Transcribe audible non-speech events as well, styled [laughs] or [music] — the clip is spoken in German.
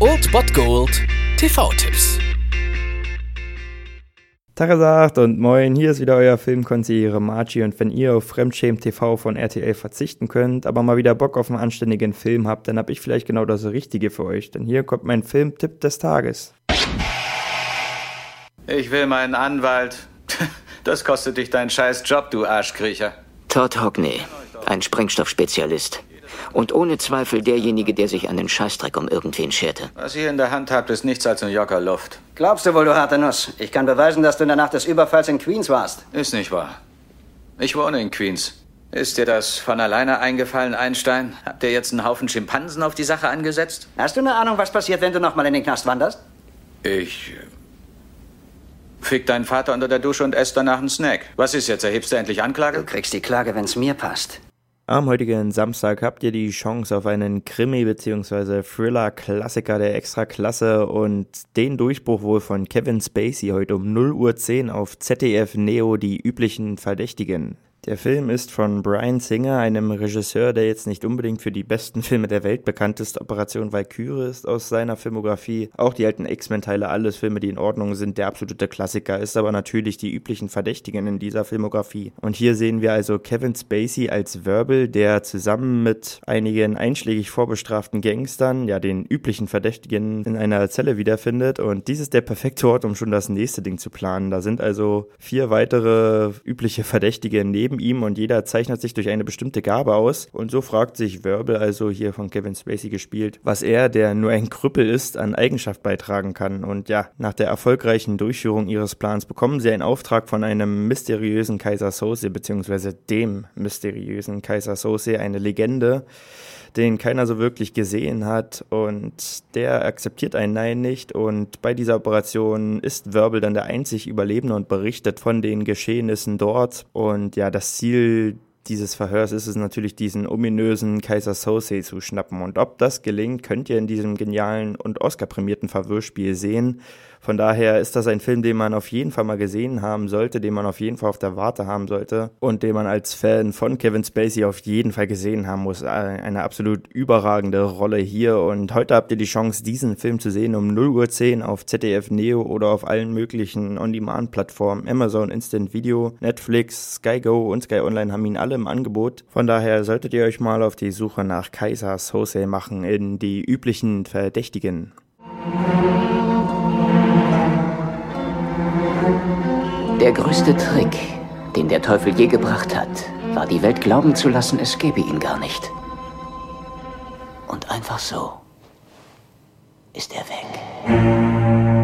Old Bot Gold TV-Tipps. Tagesagt und moin, hier ist wieder euer Filmkonsigliere Margie und wenn ihr auf Fremdschämen TV von RTL verzichten könnt, aber mal wieder Bock auf einen anständigen Film habt, dann hab ich vielleicht genau das Richtige für euch, denn hier kommt mein Filmtipp des Tages. Ich will meinen Anwalt. [laughs] Das kostet dich deinen scheiß Job, du Arschkriecher. Todd Hockney, ein Sprengstoffspezialist. Und ohne Zweifel derjenige, der sich einen Scheißdreck um irgendwen scherte. Was ihr in der Hand habt, ist nichts als ein Jocker Luft. Glaubst du wohl, du harte Nuss? Ich kann beweisen, dass du in der Nacht des Überfalls in Queens warst. Ist nicht wahr. Ich wohne in Queens. Ist dir das von alleine eingefallen, Einstein? Habt ihr jetzt einen Haufen Schimpansen auf die Sache angesetzt? Hast du eine Ahnung, was passiert, wenn du nochmal in den Knast wanderst? Ich. äh, Fick deinen Vater unter der Dusche und ess danach einen Snack. Was ist jetzt? Erhebst du endlich Du Anklage? kriegst die Klage, wenn's mir passt. Am heutigen Samstag habt ihr die Chance auf einen Krimi- bzw. Thriller-Klassiker der Extraklasse und den Durchbruch wohl von Kevin Spacey heute um 0.10 Uhr auf ZDF Neo die üblichen Verdächtigen. Der Film ist von Brian Singer, einem Regisseur, der jetzt nicht unbedingt für die besten Filme der Welt bekannt ist. Operation Valkyrie ist aus seiner Filmografie. Auch die alten X-Men-Teile, alles Filme, die in Ordnung sind, der absolute Klassiker, ist aber natürlich die üblichen Verdächtigen in dieser Filmografie. Und hier sehen wir also Kevin Spacey als Verbal, der zusammen mit einigen einschlägig vorbestraften Gangstern, ja den üblichen Verdächtigen, in einer Zelle wiederfindet. Und dies ist der perfekte Ort, um schon das nächste Ding zu planen. Da sind also vier weitere übliche Verdächtige neben ihm und jeder zeichnet sich durch eine bestimmte Gabe aus. Und so fragt sich Verbal, also hier von Kevin Spacey gespielt, was er, der nur ein Krüppel ist, an Eigenschaft beitragen kann. Und ja, nach der erfolgreichen Durchführung ihres Plans bekommen sie einen Auftrag von einem mysteriösen Kaiser Sose, beziehungsweise dem mysteriösen Kaiser Sose, eine Legende, den keiner so wirklich gesehen hat und der akzeptiert ein Nein nicht und bei dieser Operation ist Verbal dann der einzig Überlebende und berichtet von den Geschehnissen dort und ja, das Ziel dieses Verhörs ist es natürlich, diesen ominösen Kaiser Sose zu schnappen. Und ob das gelingt, könnt ihr in diesem genialen und Oscar-prämierten Verwirrspiel sehen. Von daher ist das ein Film, den man auf jeden Fall mal gesehen haben sollte, den man auf jeden Fall auf der Warte haben sollte und den man als Fan von Kevin Spacey auf jeden Fall gesehen haben muss. Eine absolut überragende Rolle hier und heute habt ihr die Chance, diesen Film zu sehen um 0.10 Uhr auf ZDF Neo oder auf allen möglichen On-Demand-Plattformen. Amazon Instant Video, Netflix, Sky Go und Sky Online haben ihn alle im Angebot. Von daher solltet ihr euch mal auf die Suche nach Kaiser Sose machen in die üblichen Verdächtigen. Der größte Trick, den der Teufel je gebracht hat, war die Welt glauben zu lassen, es gäbe ihn gar nicht. Und einfach so ist er weg.